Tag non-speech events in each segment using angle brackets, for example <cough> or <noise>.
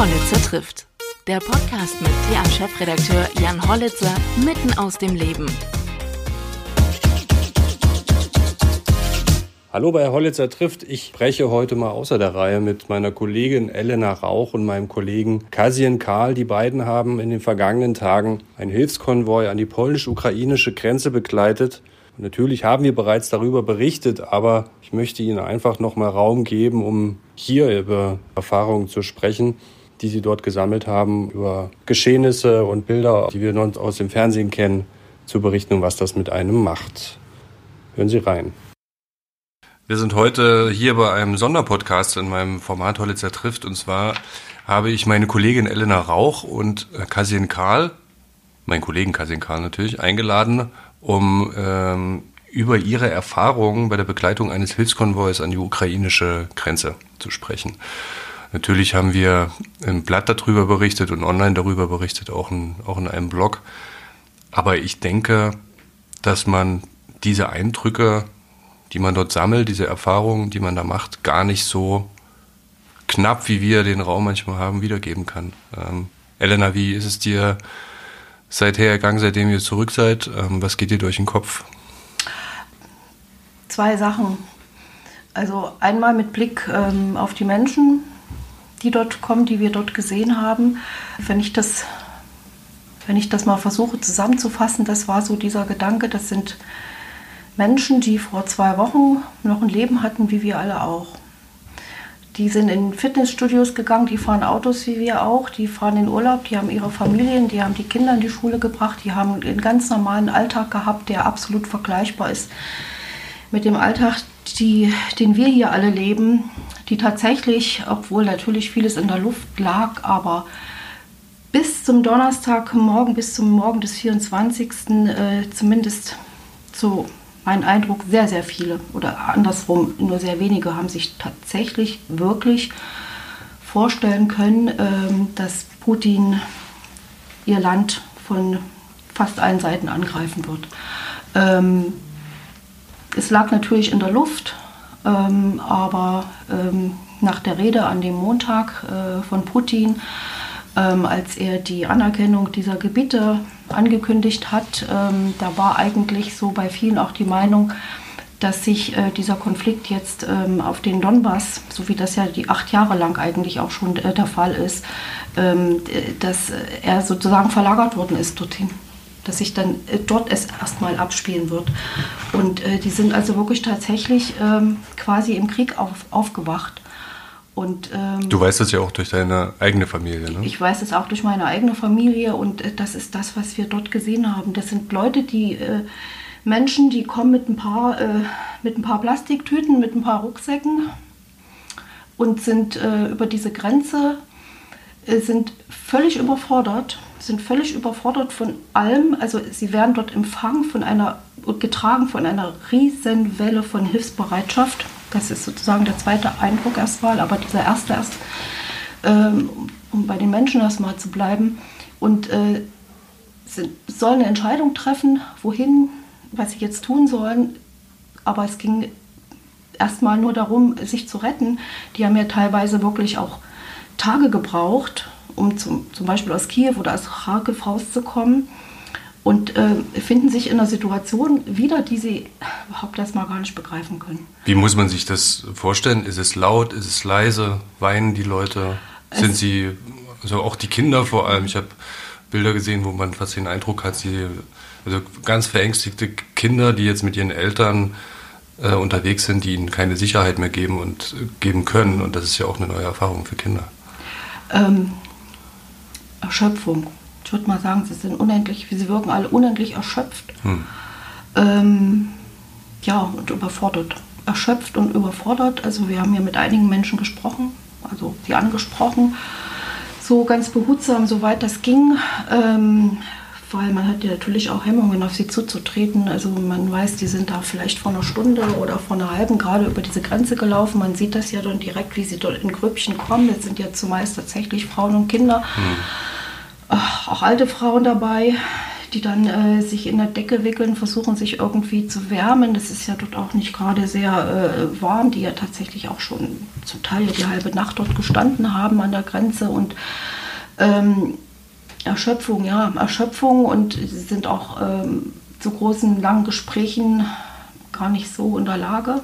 Hollitzer trifft. Der Podcast mit TA-Chefredakteur Jan Hollitzer mitten aus dem Leben. Hallo bei Hollitzer trifft. Ich spreche heute mal außer der Reihe mit meiner Kollegin Elena Rauch und meinem Kollegen Kasien Karl. Die beiden haben in den vergangenen Tagen einen Hilfskonvoi an die polnisch-ukrainische Grenze begleitet. Und natürlich haben wir bereits darüber berichtet, aber ich möchte Ihnen einfach noch mal Raum geben, um hier über Erfahrungen zu sprechen, die Sie dort gesammelt haben, über Geschehnisse und Bilder, die wir aus dem Fernsehen kennen, zu berichten und was das mit einem macht. Hören Sie rein. Wir sind heute hier bei einem Sonderpodcast in meinem Format Hollitzer trifft. Und zwar habe ich meine Kollegin Elena Rauch und Kasin Karl, meinen Kollegen Kasin Karl natürlich, eingeladen, um ähm, über ihre Erfahrungen bei der Begleitung eines Hilfskonvois an die ukrainische Grenze zu sprechen. Natürlich haben wir im Blatt darüber berichtet und online darüber berichtet, auch in, auch in einem Blog. Aber ich denke, dass man diese Eindrücke die man dort sammelt, diese Erfahrungen, die man da macht, gar nicht so knapp, wie wir den Raum manchmal haben, wiedergeben kann. Ähm, Elena, wie ist es dir seither ergangen, seitdem ihr zurück seid? Ähm, was geht dir durch den Kopf? Zwei Sachen. Also einmal mit Blick ähm, auf die Menschen, die dort kommen, die wir dort gesehen haben. Wenn ich das, wenn ich das mal versuche zusammenzufassen, das war so dieser Gedanke, das sind Menschen, die vor zwei Wochen noch ein Leben hatten, wie wir alle auch. Die sind in Fitnessstudios gegangen, die fahren Autos wie wir auch, die fahren in Urlaub, die haben ihre Familien, die haben die Kinder in die Schule gebracht, die haben einen ganz normalen Alltag gehabt, der absolut vergleichbar ist mit dem Alltag, die, den wir hier alle leben, die tatsächlich, obwohl natürlich vieles in der Luft lag, aber bis zum Donnerstagmorgen, bis zum Morgen des 24. Äh, zumindest so mein Eindruck, sehr, sehr viele oder andersrum, nur sehr wenige haben sich tatsächlich wirklich vorstellen können, ähm, dass Putin ihr Land von fast allen Seiten angreifen wird. Ähm, es lag natürlich in der Luft, ähm, aber nach der Rede an dem Montag äh, von Putin ähm, als er die Anerkennung dieser Gebiete angekündigt hat, ähm, da war eigentlich so bei vielen auch die Meinung, dass sich äh, dieser Konflikt jetzt ähm, auf den Donbass, so wie das ja die acht Jahre lang eigentlich auch schon äh, der Fall ist, ähm, dass er sozusagen verlagert worden ist dorthin. Dass sich dann äh, dort es erstmal abspielen wird. Und äh, die sind also wirklich tatsächlich ähm, quasi im Krieg auf, aufgewacht. Und, ähm, du weißt das ja auch durch deine eigene Familie, ne? Ich weiß es auch durch meine eigene Familie und äh, das ist das, was wir dort gesehen haben. Das sind Leute, die äh, Menschen, die kommen mit ein paar, äh, mit ein paar Plastiktüten, mit ein paar Rucksäcken und sind äh, über diese Grenze, sind völlig überfordert, sind völlig überfordert von allem. Also sie werden dort empfangen von einer, getragen von einer riesen Welle von Hilfsbereitschaft das ist sozusagen der zweite Eindruck erstmal, aber dieser erste erst, ähm, um bei den Menschen erstmal zu bleiben. Und äh, sind, sollen eine Entscheidung treffen, wohin, was sie jetzt tun sollen. Aber es ging erstmal nur darum, sich zu retten. Die haben ja teilweise wirklich auch Tage gebraucht, um zum, zum Beispiel aus Kiew oder aus Kharkiv rauszukommen und äh, finden sich in einer Situation wieder, die sie überhaupt erstmal gar nicht begreifen können. Wie muss man sich das vorstellen? Ist es laut? Ist es leise? Weinen die Leute? Sind es sie, also auch die Kinder vor allem? Ich habe Bilder gesehen, wo man fast den Eindruck hat, sie, also ganz verängstigte Kinder, die jetzt mit ihren Eltern äh, unterwegs sind, die ihnen keine Sicherheit mehr geben und äh, geben können. Und das ist ja auch eine neue Erfahrung für Kinder. Ähm, Erschöpfung ich würde mal sagen, sie sind unendlich, sie wirken alle unendlich erschöpft. Hm. Ähm, ja, und überfordert. Erschöpft und überfordert. Also wir haben ja mit einigen Menschen gesprochen, also sie angesprochen, so ganz behutsam, soweit das ging. Ähm, weil man hat ja natürlich auch Hemmungen, auf sie zuzutreten. Also man weiß, die sind da vielleicht vor einer Stunde oder vor einer halben gerade über diese Grenze gelaufen. Man sieht das ja dann direkt, wie sie dort in Grüppchen kommen. Jetzt sind ja zumeist tatsächlich Frauen und Kinder. Hm auch alte Frauen dabei, die dann äh, sich in der Decke wickeln, versuchen sich irgendwie zu wärmen. Das ist ja dort auch nicht gerade sehr äh, warm, die ja tatsächlich auch schon zum Teil die halbe Nacht dort gestanden haben an der Grenze und ähm, Erschöpfung, ja, Erschöpfung und sie sind auch ähm, zu großen, langen Gesprächen gar nicht so in der Lage.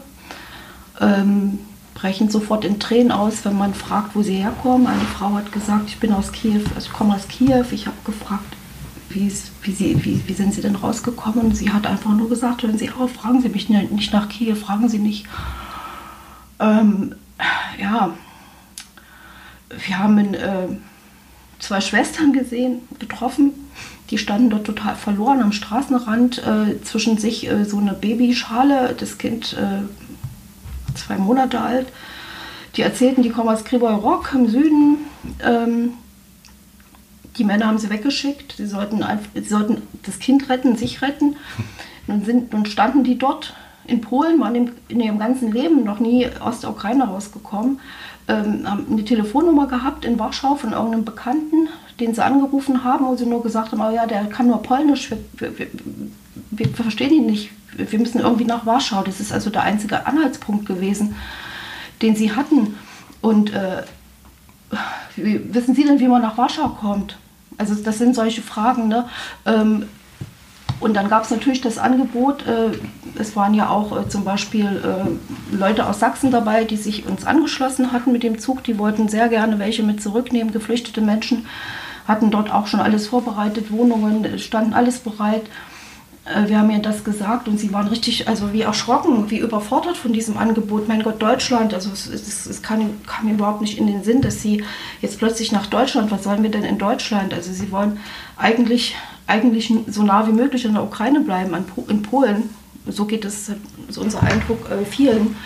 Ähm, brechen sofort in Tränen aus, wenn man fragt, wo sie herkommen. Eine Frau hat gesagt, ich bin aus Kiew, also ich komme aus Kiew. Ich habe gefragt, wie, wie, sie, wie, wie sind Sie denn rausgekommen? Sie hat einfach nur gesagt, hören Sie auf, fragen Sie mich nicht nach Kiew, fragen Sie mich. Ähm, ja, wir haben äh, zwei Schwestern gesehen, getroffen. Die standen dort total verloren am Straßenrand, äh, zwischen sich äh, so eine Babyschale, das Kind äh, zwei Monate alt. Die erzählten, die kommen aus Krivoy Rock im Süden. Ähm, die Männer haben sie weggeschickt. Sie sollten, sie sollten das Kind retten, sich retten. Nun, sind, nun standen die dort in Polen, waren in ihrem ganzen Leben noch nie aus der Ukraine rausgekommen, ähm, haben eine Telefonnummer gehabt in Warschau von irgendeinem Bekannten, den sie angerufen haben, wo sie nur gesagt haben, oh ja, der kann nur Polnisch, wir, wir, wir, verstehen ihn nicht, wir müssen irgendwie nach Warschau. Das ist also der einzige Anhaltspunkt gewesen, den sie hatten. Und äh, wissen Sie denn, wie man nach Warschau kommt? Also das sind solche Fragen. Ne? Ähm, und dann gab es natürlich das Angebot, äh, es waren ja auch äh, zum Beispiel äh, Leute aus Sachsen dabei, die sich uns angeschlossen hatten mit dem Zug. Die wollten sehr gerne welche mit zurücknehmen, geflüchtete Menschen hatten dort auch schon alles vorbereitet, Wohnungen, standen alles bereit. Wir haben ihr das gesagt und sie waren richtig, also wie erschrocken, wie überfordert von diesem Angebot. Mein Gott, Deutschland, also es, es, es kam, kam überhaupt nicht in den Sinn, dass sie jetzt plötzlich nach Deutschland, was sollen wir denn in Deutschland? Also sie wollen eigentlich, eigentlich so nah wie möglich in der Ukraine bleiben, in Polen. So geht es, so unser Eindruck äh, vielen.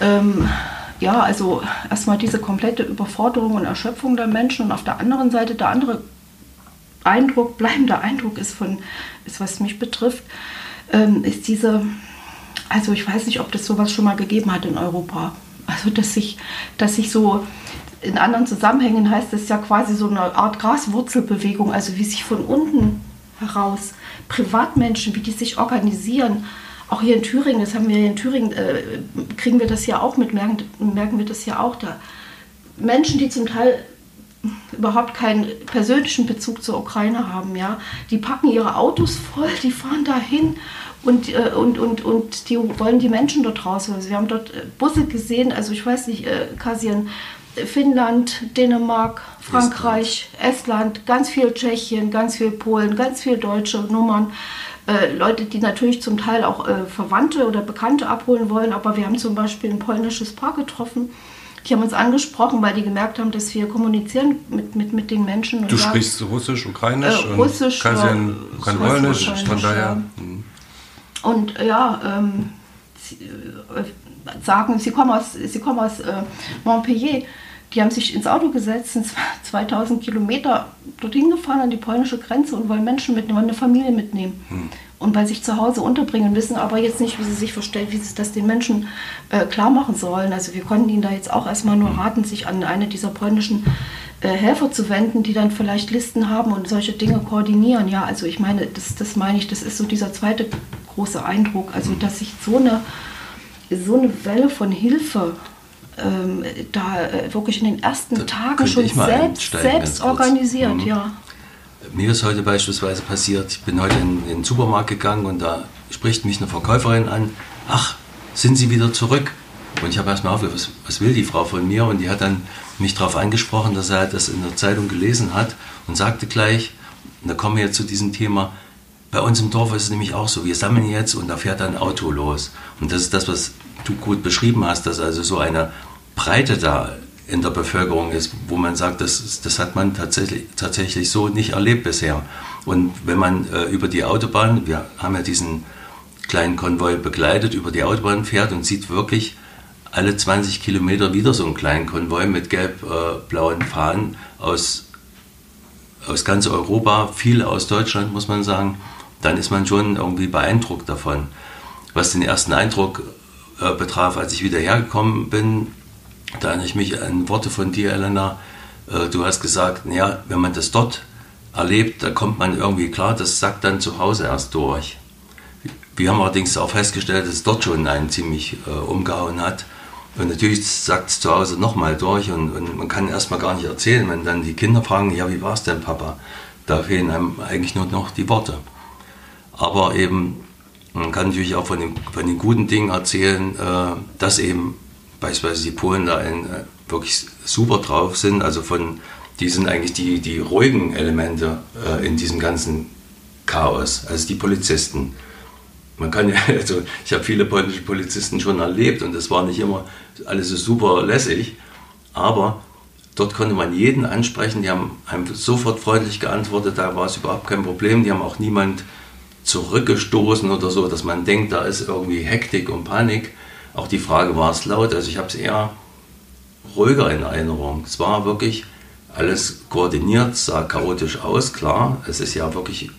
Ähm, ja, also erstmal diese komplette Überforderung und Erschöpfung der Menschen und auf der anderen Seite der andere Eindruck, <laughs> bleibender Eindruck ist von, ist was mich betrifft, ähm, ist diese, also ich weiß nicht, ob das sowas schon mal gegeben hat in Europa. Also dass sich, dass sich so in anderen Zusammenhängen heißt es ja quasi so eine Art Graswurzelbewegung, also wie sich von unten heraus Privatmenschen, wie die sich organisieren, auch hier in Thüringen, das haben wir in Thüringen, äh, kriegen wir das ja auch mit, merken, merken wir das ja auch da. Menschen, die zum Teil überhaupt keinen persönlichen Bezug zur Ukraine haben, ja, die packen ihre Autos voll, die fahren dahin und, äh, und, und, und die wollen die Menschen dort raus. Also wir haben dort äh, Busse gesehen, also ich weiß nicht, äh, Kasien, Finnland, Dänemark, Frankreich, Estland. Estland, ganz viel Tschechien, ganz viel Polen, ganz viel deutsche Nummern. Äh, Leute, die natürlich zum Teil auch äh, Verwandte oder Bekannte abholen wollen, aber wir haben zum Beispiel ein polnisches Paar getroffen, die haben uns angesprochen, weil die gemerkt haben, dass wir kommunizieren mit, mit, mit den Menschen. du sprichst Russisch, Ukrainisch? Äh, Russisch, Kasien, kann Polnisch, von daher. Ja. Mhm. Und ja, ähm, sie, äh, sagen, sie kommen aus, sie kommen aus Montpellier. Die haben sich ins Auto gesetzt, sind 2000 <laughs> Kilometer dorthin gefahren an die polnische Grenze und wollen Menschen mitnehmen, wollen eine Familie mitnehmen. Hm und bei sich zu Hause unterbringen, wissen aber jetzt nicht, wie sie sich vorstellen, wie sie das den Menschen äh, klar machen sollen. Also wir konnten ihnen da jetzt auch erstmal nur raten, sich an eine dieser polnischen äh, Helfer zu wenden, die dann vielleicht Listen haben und solche Dinge koordinieren. Ja, also ich meine, das, das meine ich, das ist so dieser zweite große Eindruck, also dass sich so eine, so eine Welle von Hilfe ähm, da äh, wirklich in den ersten da Tagen schon selbst, selbst organisiert, mhm. ja. Mir ist heute beispielsweise passiert, ich bin heute in, in den Supermarkt gegangen und da spricht mich eine Verkäuferin an, ach, sind Sie wieder zurück? Und ich habe erstmal aufgehört, was, was will die Frau von mir? Und die hat dann mich darauf angesprochen, dass er das in der Zeitung gelesen hat und sagte gleich, und da kommen wir jetzt zu diesem Thema, bei uns im Dorf ist es nämlich auch so, wir sammeln jetzt und da fährt ein Auto los. Und das ist das, was du gut beschrieben hast, dass also so eine Breite da in der Bevölkerung ist, wo man sagt, das, das hat man tatsächlich, tatsächlich so nicht erlebt bisher. Und wenn man äh, über die Autobahn, wir haben ja diesen kleinen Konvoi begleitet, über die Autobahn fährt und sieht wirklich alle 20 Kilometer wieder so einen kleinen Konvoi mit gelb-blauen äh, Fahnen aus, aus ganz Europa, viel aus Deutschland, muss man sagen, dann ist man schon irgendwie beeindruckt davon. Was den ersten Eindruck äh, betraf, als ich wieder hergekommen bin, da erinnere ich mich an Worte von dir, Elena. Äh, du hast gesagt, ja, wenn man das dort erlebt, da kommt man irgendwie klar, das sagt dann zu Hause erst durch. Wir haben allerdings auch festgestellt, dass es dort schon einen ziemlich äh, umgehauen hat. Und natürlich sagt es zu Hause nochmal durch und, und man kann erstmal gar nicht erzählen, wenn dann die Kinder fragen, ja, wie war es denn, Papa? Da fehlen einem eigentlich nur noch die Worte. Aber eben, man kann natürlich auch von den, von den guten Dingen erzählen, äh, dass eben beispielsweise die Polen da in, äh, wirklich super drauf sind. Also von, die sind eigentlich die, die ruhigen Elemente äh, in diesem ganzen Chaos, also die Polizisten. Man kann ja, <laughs> also ich habe viele polnische Polizisten schon erlebt und das war nicht immer alles so super lässig, aber dort konnte man jeden ansprechen, die haben einem sofort freundlich geantwortet, da war es überhaupt kein Problem, die haben auch niemand zurückgestoßen oder so, dass man denkt, da ist irgendwie Hektik und Panik. Auch die Frage, war es laut? Also ich habe es eher ruhiger in Erinnerung. Es war wirklich alles koordiniert, sah chaotisch aus, klar. Es ist ja wirklich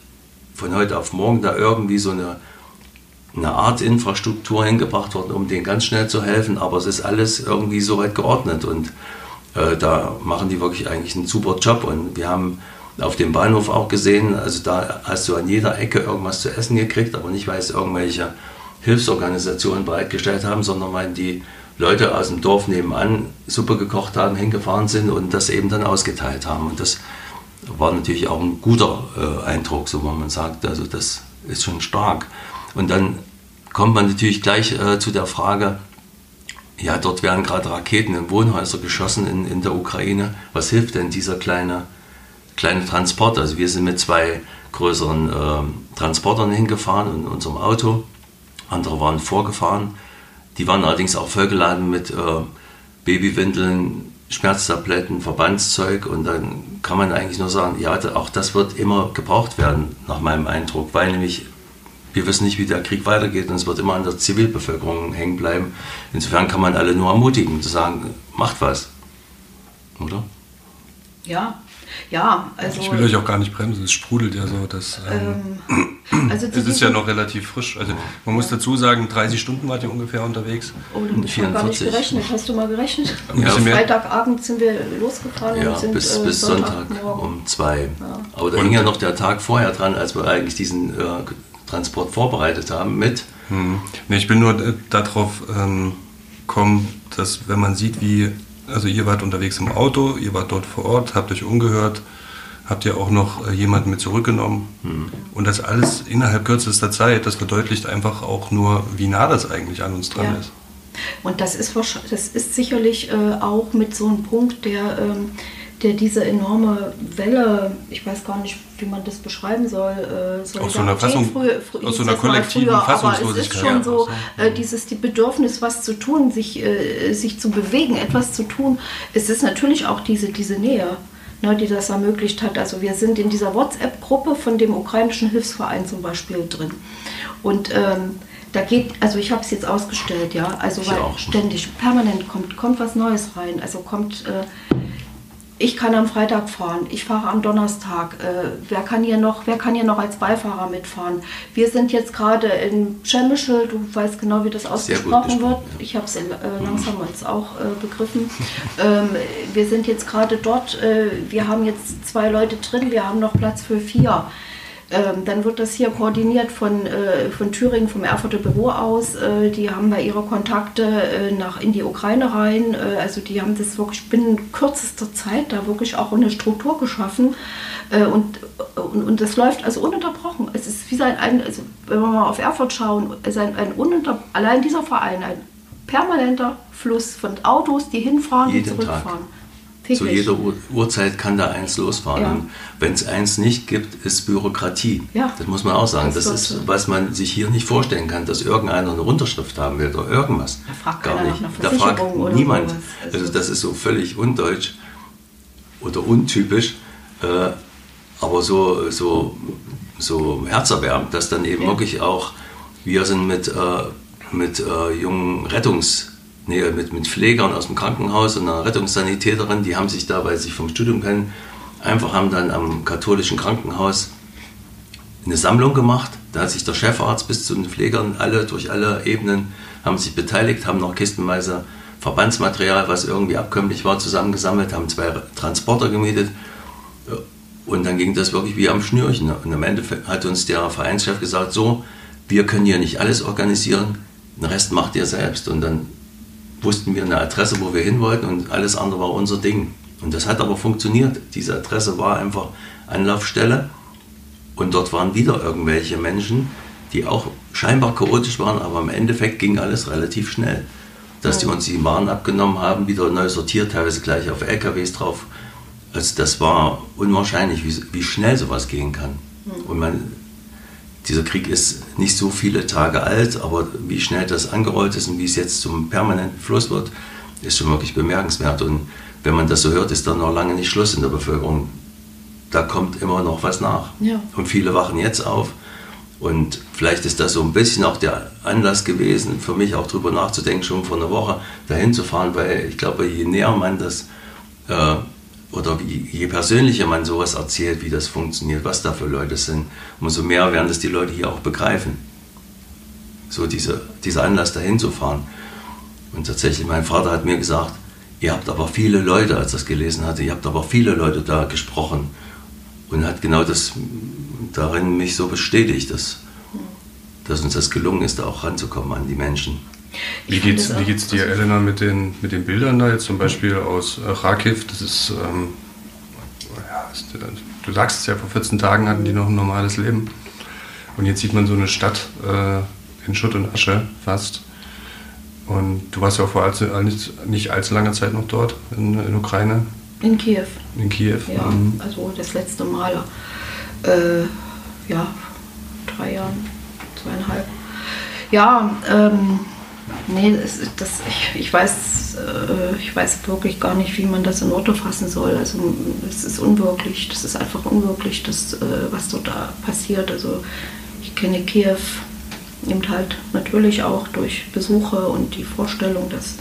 von heute auf morgen da irgendwie so eine, eine Art Infrastruktur hingebracht worden, um denen ganz schnell zu helfen, aber es ist alles irgendwie so weit geordnet und äh, da machen die wirklich eigentlich einen super Job und wir haben auf dem Bahnhof auch gesehen, also da hast du an jeder Ecke irgendwas zu essen gekriegt, aber nicht, weil es irgendwelche Hilfsorganisationen bereitgestellt haben, sondern weil die Leute aus dem Dorf nebenan Suppe gekocht haben, hingefahren sind und das eben dann ausgeteilt haben. Und das war natürlich auch ein guter äh, Eindruck, so wo man sagt, also das ist schon stark. Und dann kommt man natürlich gleich äh, zu der Frage, ja, dort werden gerade Raketen in Wohnhäuser geschossen in, in der Ukraine. Was hilft denn dieser kleine, kleine Transport? Also wir sind mit zwei größeren äh, Transportern hingefahren in unserem Auto. Andere waren vorgefahren die waren allerdings auch vollgeladen mit äh, Babywindeln, Schmerztabletten, Verbandszeug und dann kann man eigentlich nur sagen, ja, auch das wird immer gebraucht werden, nach meinem Eindruck, weil nämlich wir wissen nicht, wie der Krieg weitergeht und es wird immer an der Zivilbevölkerung hängen bleiben. Insofern kann man alle nur ermutigen, zu sagen, macht was. Oder? Ja, ja, also. Ich will euch auch gar nicht bremsen, es sprudelt ja so. Dass, ähm, ähm also es ist ja noch relativ frisch. Also man muss dazu sagen, 30 Stunden wart ihr ungefähr unterwegs. Oh, ich habe gar nicht gerechnet. Hast du mal gerechnet? Ja, Freitagabend sind wir losgefahren ja, und sind bis, äh, bis Sonntag um zwei. Ja. Aber da hing ja noch der Tag vorher dran, als wir eigentlich diesen äh, Transport vorbereitet haben mit. Hm. Nee, ich bin nur äh, darauf ähm, gekommen, dass wenn man sieht, wie also ihr wart unterwegs im Auto, ihr wart dort vor Ort, habt euch umgehört, habt ihr auch noch äh, jemanden mit zurückgenommen. Mhm. Und das alles innerhalb kürzester Zeit, das verdeutlicht einfach auch nur, wie nah das eigentlich an uns dran ja. ist. Und das ist, das ist sicherlich äh, auch mit so einem Punkt, der ähm, der diese enorme Welle, ich weiß gar nicht, wie man das beschreiben soll, äh, aus so einer, Fassung, früher, aus so einer kollektiven früher, Fassungslosigkeit. Aber es ist schon so, äh, dieses die Bedürfnis, was zu tun, sich, äh, sich zu bewegen, etwas zu tun. Es ist natürlich auch diese, diese Nähe, ne, die das ermöglicht hat. Also wir sind in dieser WhatsApp-Gruppe von dem ukrainischen Hilfsverein zum Beispiel drin. Und ähm, da geht, also ich habe es jetzt ausgestellt, ja, also ich weil auch. ständig, permanent kommt, kommt was Neues rein. Also kommt äh, ich kann am Freitag fahren, ich fahre am Donnerstag. Äh, wer, kann hier noch, wer kann hier noch als Beifahrer mitfahren? Wir sind jetzt gerade in Przemysl, du weißt genau, wie das ausgesprochen wird. Ich habe es äh, langsam jetzt auch äh, begriffen. <laughs> ähm, wir sind jetzt gerade dort, äh, wir haben jetzt zwei Leute drin, wir haben noch Platz für vier. Ähm, dann wird das hier koordiniert von, äh, von Thüringen, vom Erfurter Büro aus. Äh, die haben da ihre Kontakte äh, nach, in die Ukraine rein. Äh, also die haben das wirklich binnen kürzester Zeit da wirklich auch eine Struktur geschaffen. Äh, und, und, und das läuft also ununterbrochen. Es ist wie sein, ein, also wenn wir mal auf Erfurt schauen, ist ein, ein ununter, allein dieser Verein ein permanenter Fluss von Autos, die hinfahren Jeden und zurückfahren. Tag. Täglich. Zu jeder Uhrzeit kann da eins losfahren. Ja. Wenn es eins nicht gibt, ist Bürokratie. Ja. Das muss man auch sagen. Das, das ist, was man sich hier nicht vorstellen kann, dass irgendeiner eine Unterschrift haben will oder irgendwas. Da fragt Gar nicht. Da fragt niemand. Also, also das ist so völlig undeutsch oder untypisch. Äh, aber so, so, so herzerwärmend, dass dann eben ja. wirklich auch wir sind mit, äh, mit äh, jungen Rettungs- nee, mit, mit Pflegern aus dem Krankenhaus und einer Rettungssanitäterin, die haben sich da, weil sie sich vom Studium kennen, einfach haben dann am katholischen Krankenhaus eine Sammlung gemacht. Da hat sich der Chefarzt bis zu den Pflegern alle durch alle Ebenen haben sich beteiligt, haben noch kistenweise Verbandsmaterial, was irgendwie abkömmlich war, zusammengesammelt, haben zwei Transporter gemietet Und dann ging das wirklich wie am Schnürchen. Und am Ende hat uns der Vereinschef gesagt, so, wir können hier nicht alles organisieren, den Rest macht ihr selbst. Und dann wussten wir eine Adresse, wo wir hin wollten und alles andere war unser Ding. Und das hat aber funktioniert. Diese Adresse war einfach Anlaufstelle und dort waren wieder irgendwelche Menschen, die auch scheinbar chaotisch waren, aber im Endeffekt ging alles relativ schnell. Dass die uns die Waren abgenommen haben, wieder neu sortiert, teilweise gleich auf LKWs drauf. Also das war unwahrscheinlich, wie, wie schnell sowas gehen kann. Und man, dieser Krieg ist nicht so viele Tage alt, aber wie schnell das angerollt ist und wie es jetzt zum permanenten Fluss wird, ist schon wirklich bemerkenswert. Und wenn man das so hört, ist dann noch lange nicht Schluss in der Bevölkerung. Da kommt immer noch was nach. Ja. Und viele wachen jetzt auf. Und vielleicht ist das so ein bisschen auch der Anlass gewesen, für mich auch darüber nachzudenken, schon vor einer Woche dahin zu fahren, weil ich glaube, je näher man das äh, oder je persönlicher man sowas erzählt, wie das funktioniert, was da für Leute sind, umso mehr werden das die Leute hier auch begreifen. So diese, dieser Anlass dahin zu fahren. Und tatsächlich, mein Vater hat mir gesagt, ihr habt aber viele Leute, als er das gelesen hatte, ihr habt aber viele Leute da gesprochen und hat genau das darin mich so bestätigt, dass, dass uns das gelungen ist, da auch ranzukommen an die Menschen. Wie geht's, wie geht's dir, Elena, mit den, mit den Bildern da jetzt zum Beispiel aus äh, Kharkiv? Das ist, ähm, ja, ist, du sagst es ja, vor 14 Tagen hatten die noch ein normales Leben. Und jetzt sieht man so eine Stadt äh, in Schutt und Asche fast. Und du warst ja auch vor allzu, nicht allzu langer Zeit noch dort in, in Ukraine. In Kiew. In Kiew. Ja, mhm. also das letzte Mal, äh, ja, drei Jahren, zweieinhalb. Ja, ähm, nee, das, das, ich, ich, weiß, äh, ich weiß wirklich gar nicht, wie man das in Worte fassen soll. Also es ist unwirklich, das ist einfach unwirklich, das, äh, was dort da passiert. Also ich kenne Kiew eben halt natürlich auch durch Besuche und die Vorstellung, dass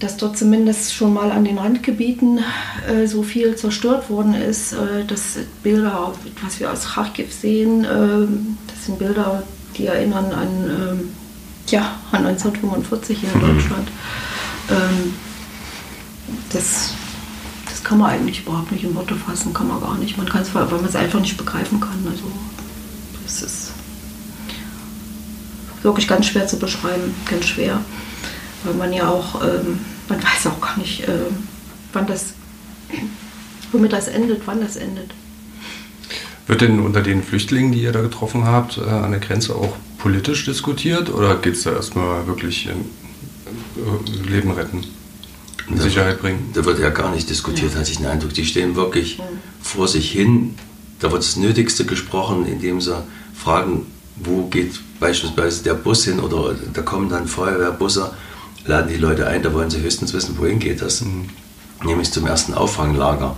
dass dort zumindest schon mal an den Randgebieten äh, so viel zerstört worden ist, äh, dass Bilder, was wir aus Kharkiv sehen, äh, das sind Bilder, die erinnern an, ähm, ja, an 1945 hier in Deutschland. Ähm, das, das kann man eigentlich überhaupt nicht in Worte fassen, kann man gar nicht. Man kann es, weil man es einfach nicht begreifen kann. Also das ist wirklich ganz schwer zu beschreiben, ganz schwer weil man ja auch, ähm, man weiß auch gar nicht, äh, wann das, womit das endet, wann das endet. Wird denn unter den Flüchtlingen, die ihr da getroffen habt, äh, an der Grenze auch politisch diskutiert oder geht es da erstmal wirklich in, äh, Leben retten? In Da- Sicherheit bringen? Da wird ja gar nicht diskutiert, hatte ich den Eindruck. Die stehen wirklich vor sich hin. Da wird das Nötigste gesprochen, indem sie fragen, wo geht beispielsweise der Bus hin oder da kommen dann Feuerwehrbusse, laden die Leute ein, da wollen sie höchstens wissen, wohin geht das. Nämlich zum ersten Auffanglager.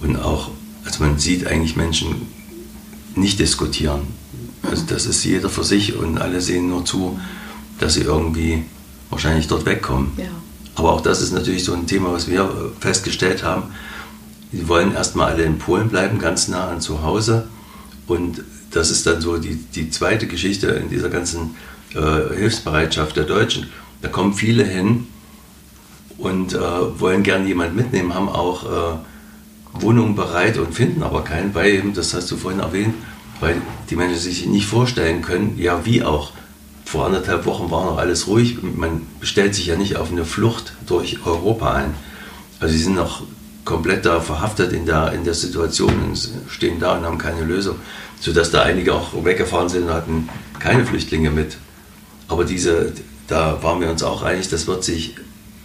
Und auch, also man sieht eigentlich Menschen nicht diskutieren. Also das ist jeder für sich und alle sehen nur zu, dass sie irgendwie wahrscheinlich dort wegkommen. Ja. Aber auch das ist natürlich so ein Thema, was wir äh, festgestellt haben. Die wollen erstmal alle in Polen bleiben, ganz nah an zu Hause. Und das ist dann so die, die zweite Geschichte in dieser ganzen äh, Hilfsbereitschaft der Deutschen. Da kommen viele hin und äh, wollen gerne jemand mitnehmen, haben auch äh, Wohnungen bereit und finden aber keinen, weil eben, das hast du vorhin erwähnt, weil die Menschen sich nicht vorstellen können, ja wie auch. Vor anderthalb Wochen war noch alles ruhig. Man bestellt sich ja nicht auf eine Flucht durch Europa ein. Also sie sind noch komplett da verhaftet in der, in der Situation und stehen da und haben keine Lösung. Sodass da einige auch weggefahren sind und hatten keine Flüchtlinge mit. Aber diese, da waren wir uns auch einig, das wird sich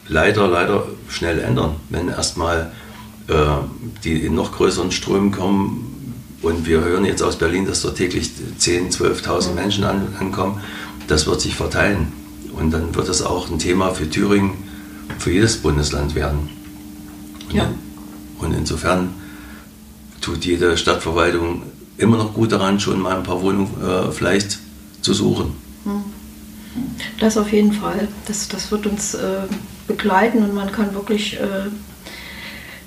leider, leider schnell ändern, wenn erstmal äh, die in noch größeren Strömen kommen. Und wir hören jetzt aus Berlin, dass dort täglich 10.000, 12.000 Menschen an, ankommen. Das wird sich verteilen. Und dann wird das auch ein Thema für Thüringen, für jedes Bundesland werden. Und, Ja. und insofern tut jede Stadtverwaltung immer noch gut daran, schon mal ein paar Wohnungen äh, vielleicht zu suchen. Das auf jeden Fall. Das, das wird uns äh, begleiten und man kann wirklich äh,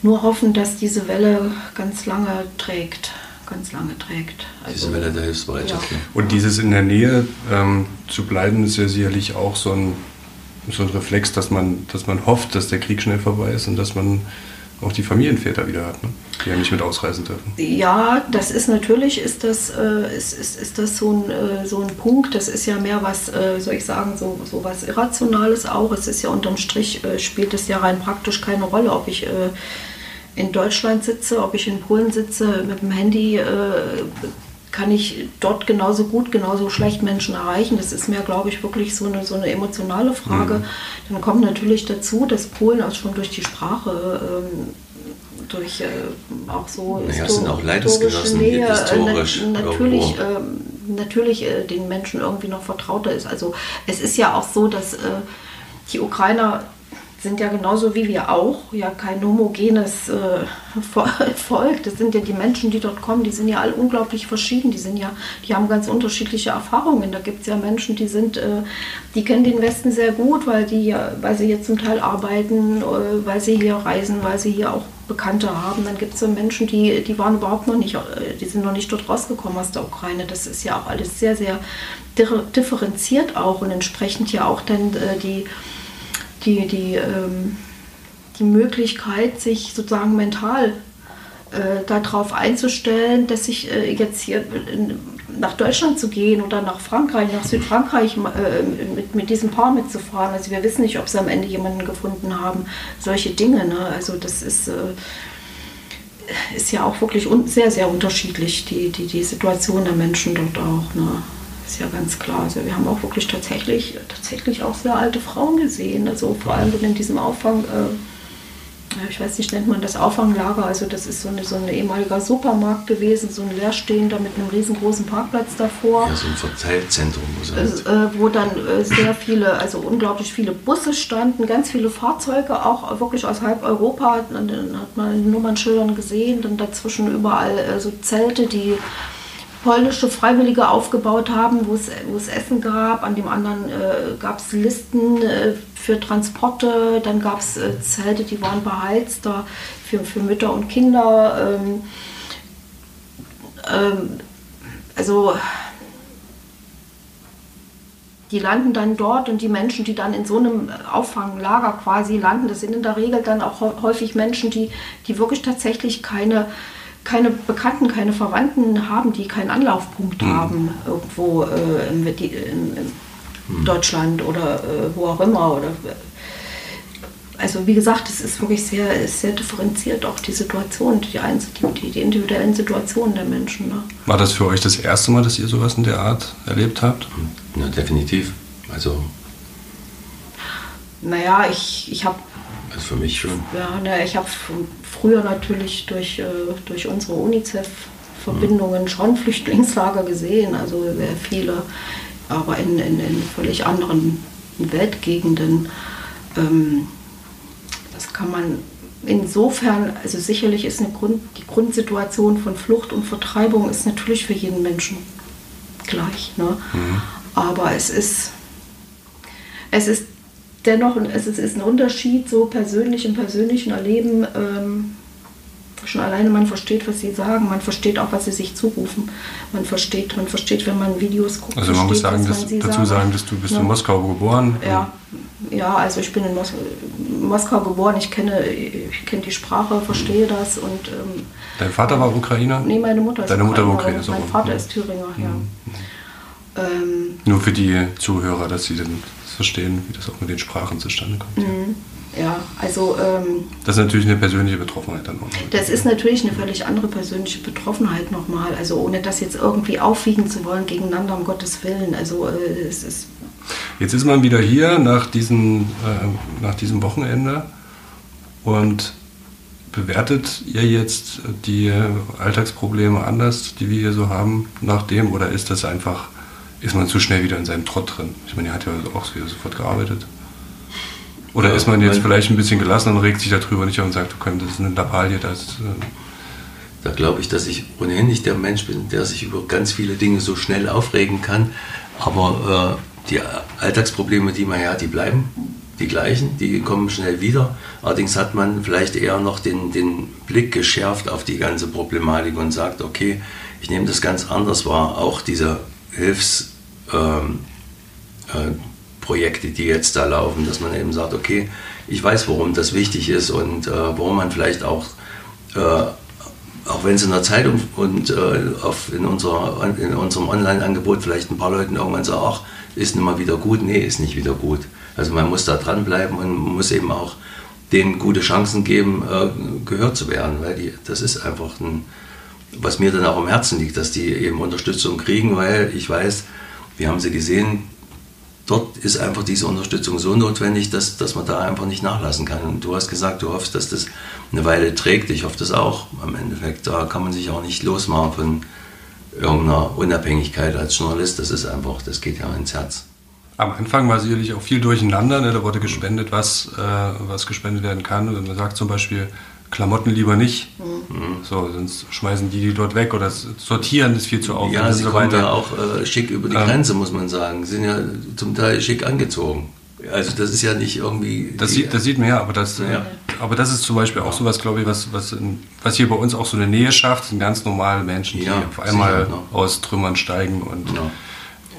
nur hoffen, dass diese Welle ganz lange trägt. Ganz lange trägt. Diese Also, Welle der Hilfsbereitschaft. Ja. ja. Und dieses in der Nähe ähm, zu bleiben, ist ja sicherlich auch so ein, so ein Reflex, dass man, dass man hofft, dass der Krieg schnell vorbei ist und dass man auch die Familienväter wieder hat, ne? die ja nicht mit ausreisen dürfen. Ja, das ist natürlich, ist das, äh, ist, ist, ist das so ein, äh, so ein Punkt, das ist ja mehr was, äh, soll ich sagen, so, so was Irrationales auch. Es ist ja unterm Strich, äh, spielt es ja rein praktisch keine Rolle, ob ich äh, in Deutschland sitze, ob ich in Polen sitze, mit dem Handy äh, kann ich dort genauso gut, genauso schlecht Menschen erreichen. Das ist mir, glaube ich, wirklich so eine, so eine emotionale Frage. Mhm. Dann kommt natürlich dazu, dass Polen auch schon durch die Sprache ähm, durch äh, auch so naja, es sind auch Leidensgenossen Nähe, historisch na, natürlich, äh, natürlich äh, den Menschen irgendwie noch vertrauter ist. Also es ist ja auch so, dass äh, die Ukrainer sind ja genauso wie wir auch ja kein homogenes äh, <laughs> Volk. Das sind ja die Menschen, die dort kommen, die sind ja alle unglaublich verschieden. Die sind ja, die haben ganz unterschiedliche Erfahrungen. Da gibt es ja Menschen, die sind, äh, die kennen den Westen sehr gut, weil die ja, weil sie hier zum Teil arbeiten, äh, weil sie hier reisen, weil sie hier auch Bekannte haben. Dann gibt es so Menschen, die, die waren überhaupt noch nicht, äh, die sind noch nicht dort rausgekommen aus der Ukraine. Das ist ja auch alles sehr, sehr differenziert auch und entsprechend ja auch dann äh, die die, die, ähm, die Möglichkeit, sich sozusagen mental äh, darauf einzustellen, dass ich äh, jetzt hier in, nach Deutschland zu gehen oder nach Frankreich, nach Südfrankreich äh, mit, mit diesem Paar mitzufahren. Also wir wissen nicht, ob sie am Ende jemanden gefunden haben. Solche Dinge. Ne? Also das ist, äh, ist ja auch wirklich sehr, sehr unterschiedlich, die, die, die Situation der Menschen dort auch. Ne? Ist ja ganz klar. Also wir haben auch wirklich tatsächlich, tatsächlich auch sehr alte Frauen gesehen. Also vor allem in diesem Auffang, äh, ich weiß nicht, nennt man das Auffanglager. Also das ist so, eine, so ein ehemaliger Supermarkt gewesen, so ein leerstehender mit einem riesengroßen Parkplatz davor. Ja, so ein Verteilzentrum. Äh, wo dann äh, sehr viele, also unglaublich viele Busse standen, ganz viele Fahrzeuge, auch wirklich aus halb Europa. Dann hat man Nummernschildern gesehen, dann dazwischen überall äh, so Zelte, die polnische Freiwillige aufgebaut haben, wo es, wo es Essen gab. An dem anderen äh, gab es Listen äh, für Transporte. Dann gab es äh, Zelte, die waren beheizt da für, für Mütter und Kinder. Ähm, ähm, also die landen dann dort und die Menschen, die dann in so einem Auffanglager quasi landen, das sind in der Regel dann auch häufig Menschen, die, die wirklich tatsächlich keine keine Bekannten, keine Verwandten haben, die keinen Anlaufpunkt mhm. haben irgendwo äh, in, in, in mhm. Deutschland oder äh, wo auch immer. Oder, also wie gesagt, es ist wirklich sehr, sehr differenziert, auch die Situation, die, die, die individuellen Situationen der Menschen. Ne? War das für euch das erste Mal, dass ihr sowas in der Art erlebt habt? Ja, definitiv. Also. Naja, ich, ich habe also für mich schon. Ja, ne, ich habe früher natürlich durch, äh, durch unsere UNICEF-Verbindungen mhm. schon Flüchtlingslager gesehen, also sehr viele, aber in, in, in völlig anderen Weltgegenden. Ähm, das kann man insofern, also sicherlich ist eine Grund, die Grundsituation von Flucht und Vertreibung ist natürlich für jeden Menschen gleich. Ne? Mhm. Aber es ist, es ist dennoch, es ist, ein Unterschied, so persönlich im persönlichen Erleben. Ähm, schon alleine man versteht, was sie sagen, man versteht auch, was sie sich zurufen. Man versteht, man versteht, wenn man Videos guckt. Also man versteht, muss sagen, dass, dazu sagen, dass du bist ja. in Moskau geboren. Ja, ja, also ich bin in Mos Moskau geboren, ich kenne, ich kenne die Sprache, verstehe das und ähm, Dein Vater war Ukrainer? Nee, meine Mutter ist Deine Mutter war Ukrainer. Mein Vater ist Thüringer, ja. Mhm. Ähm, Nur für die Zuhörer, dass sie dann verstehen, wie das auch mit den Sprachen zustande kommt. Mhm. Ja, also. Ähm, das ist natürlich eine persönliche Betroffenheit dann nochmal. Das ist natürlich eine völlig andere persönliche Betroffenheit nochmal. Also, ohne das jetzt irgendwie aufwiegen zu wollen gegeneinander, um Gottes Willen. Also, äh, es ist. Jetzt ist man wieder hier nach, diesen, äh, nach diesem Wochenende und bewertet ihr jetzt die Alltagsprobleme anders, die wir hier so haben, nach dem, oder ist das einfach ist man zu schnell wieder in seinem Trott drin. Ich meine, er hat ja auch wieder sofort gearbeitet. Oder ja, ist man jetzt vielleicht ein bisschen gelassen und regt sich darüber nicht und sagt, okay, das ist eine Lappalie, das. Äh da glaube ich, dass ich ohnehin nicht der Mensch bin, der sich über ganz viele Dinge so schnell aufregen kann. Aber äh, die Alltagsprobleme, die man hat, die bleiben die gleichen, die kommen schnell wieder. Allerdings hat man vielleicht eher noch den, den Blick geschärft auf die ganze Problematik und sagt, okay, ich nehme das ganz anders wahr. Auch diese Hilfsprogramme, Projekte, die jetzt da laufen, dass man eben sagt, okay, ich weiß, warum das wichtig ist und äh, warum man vielleicht auch, äh, auch wenn es in der Zeitung und äh, auf, in, unserer, in unserem Online-Angebot vielleicht ein paar Leuten irgendwann sagen, ach, ist nicht mal wieder gut. Nee, ist nicht wieder gut. Also man muss da dranbleiben und muss eben auch denen gute Chancen geben, äh, gehört zu werden, weil die, das ist einfach ein, was mir dann auch am Herzen liegt, dass die eben Unterstützung kriegen, weil ich weiß, wir haben sie gesehen, dort ist einfach diese Unterstützung so notwendig, dass, dass man da einfach nicht nachlassen kann. Und du hast gesagt, du hoffst, dass das eine Weile trägt. Ich hoffe das auch. Am Endeffekt, da kann man sich auch nicht losmachen von irgendeiner Unabhängigkeit als Journalist. Das ist einfach, das geht ja ins Herz. Am Anfang war sicherlich auch viel durcheinander. Ne? Da wurde gespendet, was, äh, was gespendet werden kann. Und man sagt zum Beispiel, Klamotten lieber nicht. Mhm. So, sonst schmeißen die die dort weg oder sortieren ist viel zu aufwendig ja, sie so weiter. ja auch äh, schick über die ähm, Grenze, muss man sagen. Sie sind ja zum Teil schick angezogen. Also das ist ja nicht irgendwie... Das, sieht, das sieht man ja, aber das, ja. aber das ist zum Beispiel auch sowas, glaube ich, was, was, in, was hier bei uns auch so eine Nähe schafft, sind ganz normale Menschen, die ja, auf einmal sicher, aus Trümmern steigen und, ja.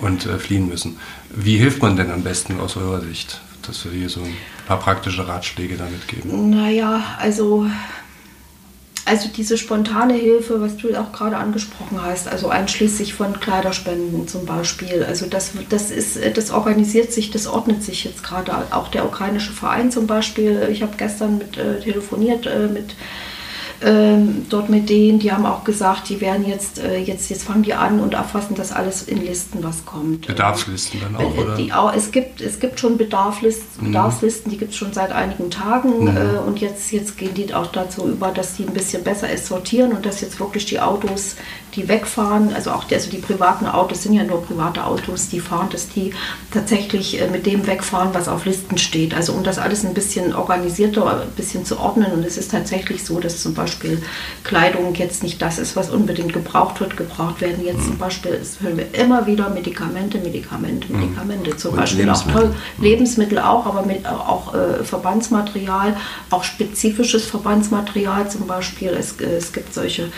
und äh, fliehen müssen. Wie hilft man denn am besten aus eurer Sicht? Dass wir hier so ein paar praktische Ratschläge damit geben. Naja, also also diese spontane Hilfe, was du auch gerade angesprochen hast, also einschließlich von Kleiderspenden zum Beispiel, also das, das, ist, das organisiert sich, das ordnet sich jetzt gerade. Auch der ukrainische Verein zum Beispiel, ich habe gestern mit, äh, telefoniert äh, mit ähm, dort mit denen, die haben auch gesagt, die werden jetzt, äh, jetzt, jetzt fangen die an und erfassen das alles in Listen, was kommt. Bedarfslisten dann auch, oder? Die, auch es, gibt, es gibt schon Bedarfslisten, mhm. Bedarfslisten die gibt es schon seit einigen Tagen mhm. äh, und jetzt, jetzt gehen die auch dazu über, dass die ein bisschen besser es sortieren und dass jetzt wirklich die Autos die wegfahren, also auch die, also die privaten Autos sind ja nur private Autos, die fahren, dass die tatsächlich äh, mit dem wegfahren, was auf Listen steht. Also um das alles ein bisschen organisierter, ein bisschen zu ordnen. Und es ist tatsächlich so, dass zum Beispiel Kleidung jetzt nicht das ist, was unbedingt gebraucht wird. Gebraucht werden jetzt mhm. zum Beispiel, das hören wir immer wieder, Medikamente, Medikamente, mhm. Medikamente. Mhm. Zum Und Beispiel Lebensmittel. auch toll, mhm. Lebensmittel auch, aber mit, auch äh, Verbandsmaterial, auch spezifisches Verbandsmaterial zum Beispiel. Es, äh, es gibt solche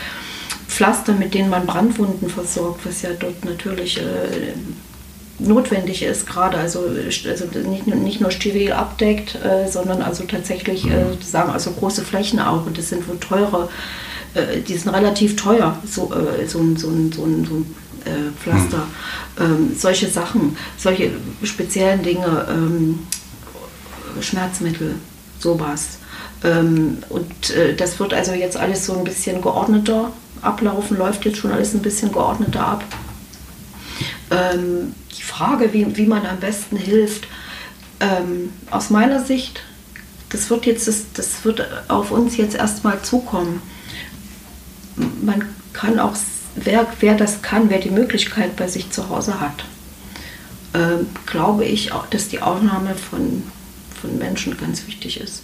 Pflaster, mit denen man Brandwunden versorgt, was ja dort natürlich äh, notwendig ist, gerade also, also nicht, nicht nur steril abdeckt, äh, sondern also tatsächlich äh, mhm. sagen also große Flächen auch und das sind wohl teure, äh, die sind relativ teuer, so, äh, so, ein, so, ein, so, ein, so ein äh, Pflaster. Mhm. Ähm, solche Sachen, solche speziellen Dinge, ähm, Schmerzmittel, sowas. Ähm, und äh, das wird also jetzt alles so ein bisschen geordneter ablaufen, läuft jetzt schon alles ein bisschen geordneter ab. Ähm, die Frage, wie, wie man am besten hilft, ähm, aus meiner Sicht, das wird jetzt, das, das wird auf uns jetzt erstmal zukommen. Man kann auch, wer, wer das kann, wir die Möglichkeit bei sich zu Hause hat, ähm, glaube ich, auch, dass die Aufnahme von, von Menschen ganz wichtig ist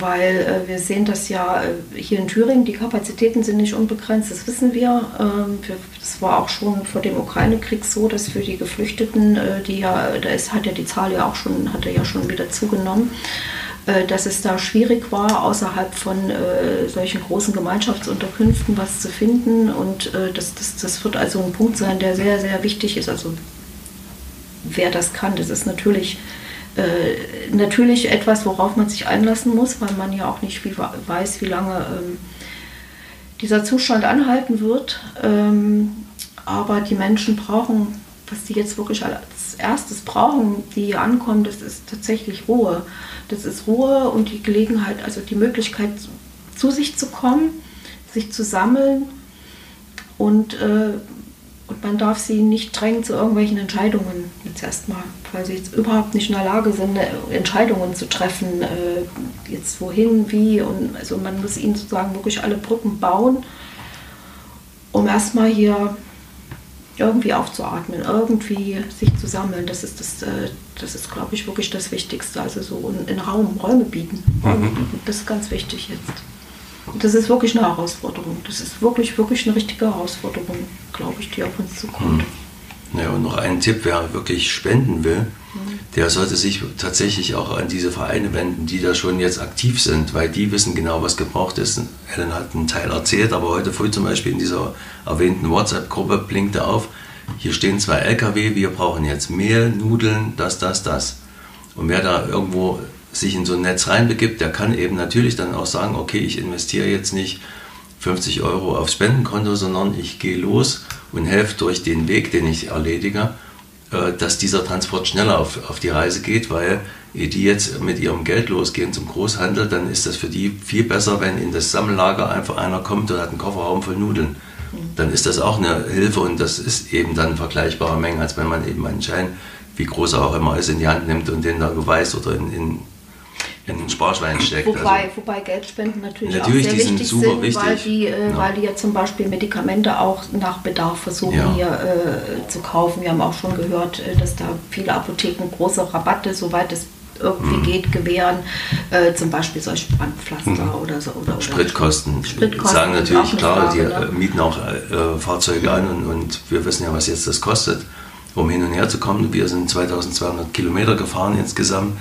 weil äh, wir sehen das ja äh, hier in Thüringen, die Kapazitäten sind nicht unbegrenzt, das wissen wir. Ähm, wir das war auch schon vor dem Ukraine-Krieg so, dass für die Geflüchteten, äh, die ja, da ist, hat ja die Zahl ja auch schon, hatte ja schon wieder zugenommen, äh, dass es da schwierig war, außerhalb von äh, solchen großen Gemeinschaftsunterkünften was zu finden. Und äh, das, das, das wird also ein Punkt sein, der sehr, sehr wichtig ist. Also wer das kann, das ist natürlich äh, natürlich etwas, worauf man sich einlassen muss, weil man ja auch nicht wie, weiß, wie lange ähm, dieser Zustand anhalten wird. Ähm, aber die Menschen brauchen, was die jetzt wirklich als erstes brauchen, die hier ankommen, das ist tatsächlich Ruhe. Das ist Ruhe und die Gelegenheit, also die Möglichkeit zu sich zu kommen, sich zu sammeln und äh, und man darf sie nicht drängen zu irgendwelchen Entscheidungen jetzt erstmal, weil sie jetzt überhaupt nicht in der Lage sind, äh, Entscheidungen zu treffen, äh, jetzt wohin, wie. Und also man muss ihnen sozusagen wirklich alle Brücken bauen, um erstmal hier irgendwie aufzuatmen, irgendwie sich zu sammeln. Das ist, das, äh, das ist glaube ich, wirklich das Wichtigste. Also so in, in Raum, Räume bieten. Räume mhm. bieten. Das ist ganz wichtig jetzt. Das ist wirklich eine Herausforderung. Das ist wirklich, wirklich eine richtige Herausforderung, glaube ich, die auf uns zukommt. Hm. Ja, und noch ein Tipp, wer wirklich spenden will, mhm. der sollte sich tatsächlich auch an diese Vereine wenden, die da schon jetzt aktiv sind, weil die wissen genau, was gebraucht ist. Helen hat einen Teil erzählt, aber heute früh zum Beispiel in dieser erwähnten WhatsApp-Gruppe blinkte auf, hier stehen zwei LKW, wir brauchen jetzt Mehl, Nudeln, das, das, das. Und wer da irgendwo sich in so ein Netz reinbegibt, der kann eben natürlich dann auch sagen, okay, ich investiere jetzt nicht 50 Euro aufs Spendenkonto, sondern ich gehe los und helfe durch den Weg, den ich erledige, äh, dass dieser Transport schneller auf, auf die Reise geht, weil die jetzt mit ihrem Geld losgehen zum Großhandel, dann ist das für die viel besser, wenn in das Sammellager einfach einer kommt und hat einen Kofferraum voll Nudeln. Dann ist das auch eine Hilfe und das ist eben dann vergleichbare Mengen, als wenn man eben einen Schein, wie groß er auch immer ist, in die Hand nimmt und den da geweißt oder in, in in den Sparschwein steckt. Wobei, also, wobei Geldspenden natürlich, natürlich auch sehr wichtig sind, sind, wichtig. Weil, die, äh, ja. weil die ja zum Beispiel Medikamente auch nach Bedarf versuchen Ja. hier äh, zu kaufen. Wir haben auch schon gehört, äh, dass da viele Apotheken große Rabatte, soweit es irgendwie Mhm. geht, gewähren. Äh, zum Beispiel solche Brandpflaster Mhm. oder so. Oder, oder Spritkosten. Spritkosten sagen natürlich klar, Frage, die ne? äh, mieten auch äh, Fahrzeuge an und, und wir wissen ja, was jetzt das kostet, um hin und her zu kommen. Wir sind 2200 Kilometer gefahren insgesamt.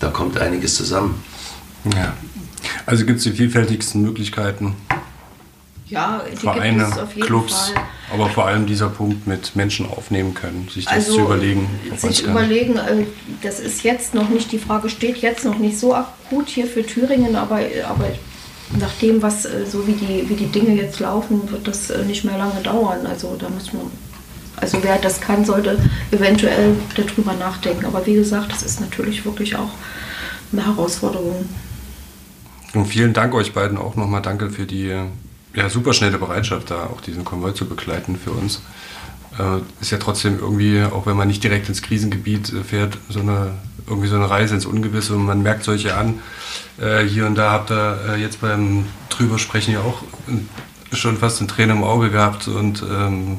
Da kommt einiges zusammen. Ja. Also gibt es die vielfältigsten Möglichkeiten, Ja, die Vereine, gibt es auf jeden Clubs, Fall. aber vor allem dieser Punkt mit Menschen aufnehmen können, sich das Also zu überlegen. sich überlegen, äh, das ist jetzt noch nicht, die Frage steht jetzt noch nicht so akut hier für Thüringen, aber, aber nach dem, was äh, so wie die, wie die Dinge jetzt laufen, wird das äh, nicht mehr lange dauern. Also da muss man, also wer das kann, sollte eventuell darüber nachdenken. Aber wie gesagt, das ist natürlich wirklich auch eine Herausforderung. Und vielen Dank euch beiden auch nochmal. Danke für die ja, superschnelle Bereitschaft, da auch diesen Konvoi zu begleiten für uns. Äh, ist ja trotzdem irgendwie, auch wenn man nicht direkt ins Krisengebiet äh, fährt, so eine, irgendwie so eine Reise ins Ungewisse und man merkt solche an. Äh, hier und da habt ihr äh, jetzt beim drüber sprechen ja auch schon fast eine Träne im Auge gehabt und ähm,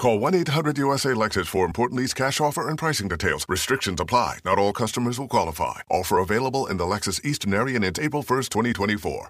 Call 1-800-USA Lexus for important lease cash offer and pricing details. Restrictions apply. Not all customers will qualify. Offer available in the Lexus Eastern area it's April 1st, 2024.